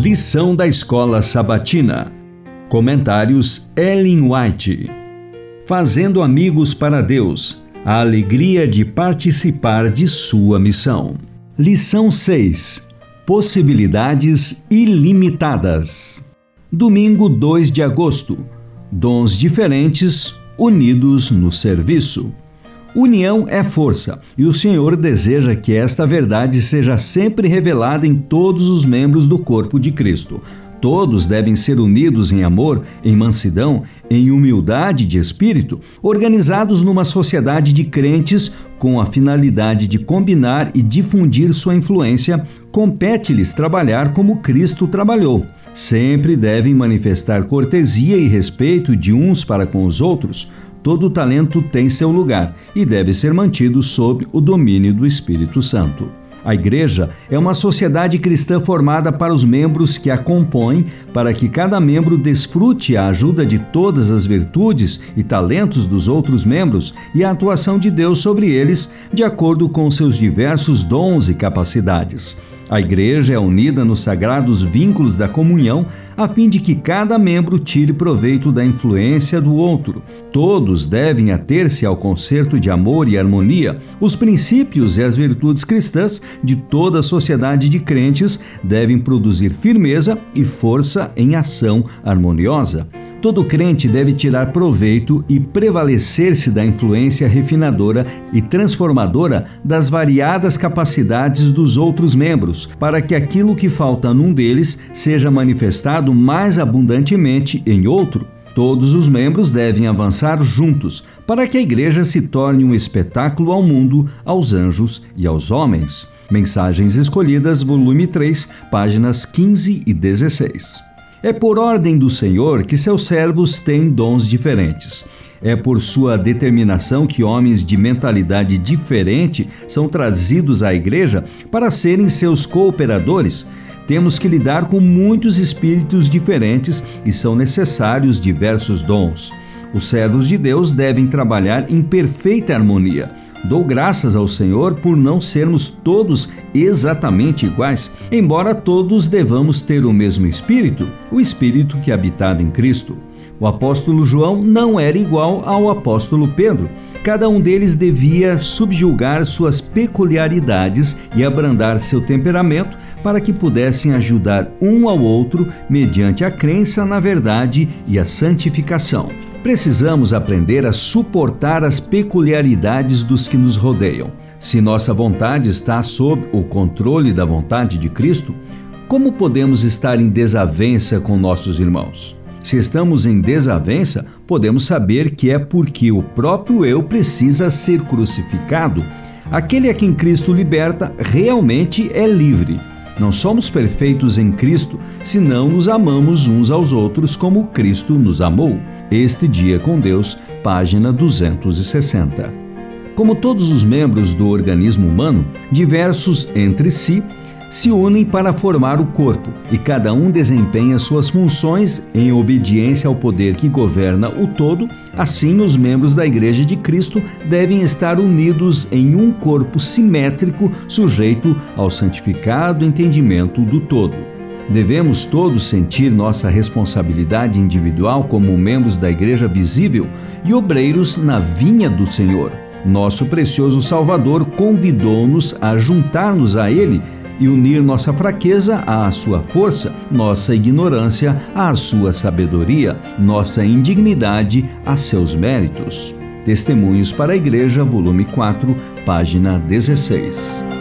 Lição da Escola Sabatina. Comentários Ellen White. Fazendo amigos para Deus. A alegria de participar de sua missão. Lição 6. Possibilidades ilimitadas. Domingo 2 de agosto. Dons diferentes unidos no serviço. União é força, e o Senhor deseja que esta verdade seja sempre revelada em todos os membros do corpo de Cristo. Todos devem ser unidos em amor, em mansidão, em humildade de espírito, organizados numa sociedade de crentes com a finalidade de combinar e difundir sua influência. Compete-lhes trabalhar como Cristo trabalhou. Sempre devem manifestar cortesia e respeito de uns para com os outros Todo talento tem seu lugar e deve ser mantido sob o domínio do Espírito Santo. A Igreja é uma sociedade cristã formada para os membros que a compõem, para que cada membro desfrute a ajuda de todas as virtudes e talentos dos outros membros e a atuação de Deus sobre eles, de acordo com seus diversos dons e capacidades. A igreja é unida nos sagrados vínculos da comunhão, a fim de que cada membro tire proveito da influência do outro. Todos devem ater-se ao concerto de amor e harmonia. Os princípios e as virtudes cristãs de toda a sociedade de crentes devem produzir firmeza e força em ação harmoniosa. Todo crente deve tirar proveito e prevalecer-se da influência refinadora e transformadora das variadas capacidades dos outros membros, para que aquilo que falta num deles seja manifestado mais abundantemente em outro. Todos os membros devem avançar juntos para que a igreja se torne um espetáculo ao mundo, aos anjos e aos homens. Mensagens Escolhidas, volume 3, páginas 15 e 16. É por ordem do Senhor que seus servos têm dons diferentes. É por sua determinação que homens de mentalidade diferente são trazidos à igreja para serem seus cooperadores. Temos que lidar com muitos espíritos diferentes e são necessários diversos dons. Os servos de Deus devem trabalhar em perfeita harmonia. Dou graças ao Senhor por não sermos todos exatamente iguais, embora todos devamos ter o mesmo Espírito, o Espírito que habitava em Cristo. O apóstolo João não era igual ao apóstolo Pedro. Cada um deles devia subjugar suas peculiaridades e abrandar seu temperamento para que pudessem ajudar um ao outro mediante a crença na verdade e a santificação. Precisamos aprender a suportar as peculiaridades dos que nos rodeiam. Se nossa vontade está sob o controle da vontade de Cristo, como podemos estar em desavença com nossos irmãos? Se estamos em desavença, podemos saber que é porque o próprio eu precisa ser crucificado. Aquele a quem Cristo liberta realmente é livre. Não somos perfeitos em Cristo se não nos amamos uns aos outros como Cristo nos amou. Este Dia com Deus, página 260. Como todos os membros do organismo humano, diversos entre si, se unem para formar o corpo e cada um desempenha suas funções em obediência ao poder que governa o todo, assim os membros da Igreja de Cristo devem estar unidos em um corpo simétrico, sujeito ao santificado entendimento do todo. Devemos todos sentir nossa responsabilidade individual como membros da Igreja visível e obreiros na vinha do Senhor. Nosso precioso Salvador convidou-nos a juntar-nos a Ele e unir nossa fraqueza à sua força, nossa ignorância à sua sabedoria, nossa indignidade a seus méritos. Testemunhos para a Igreja, volume 4, página 16.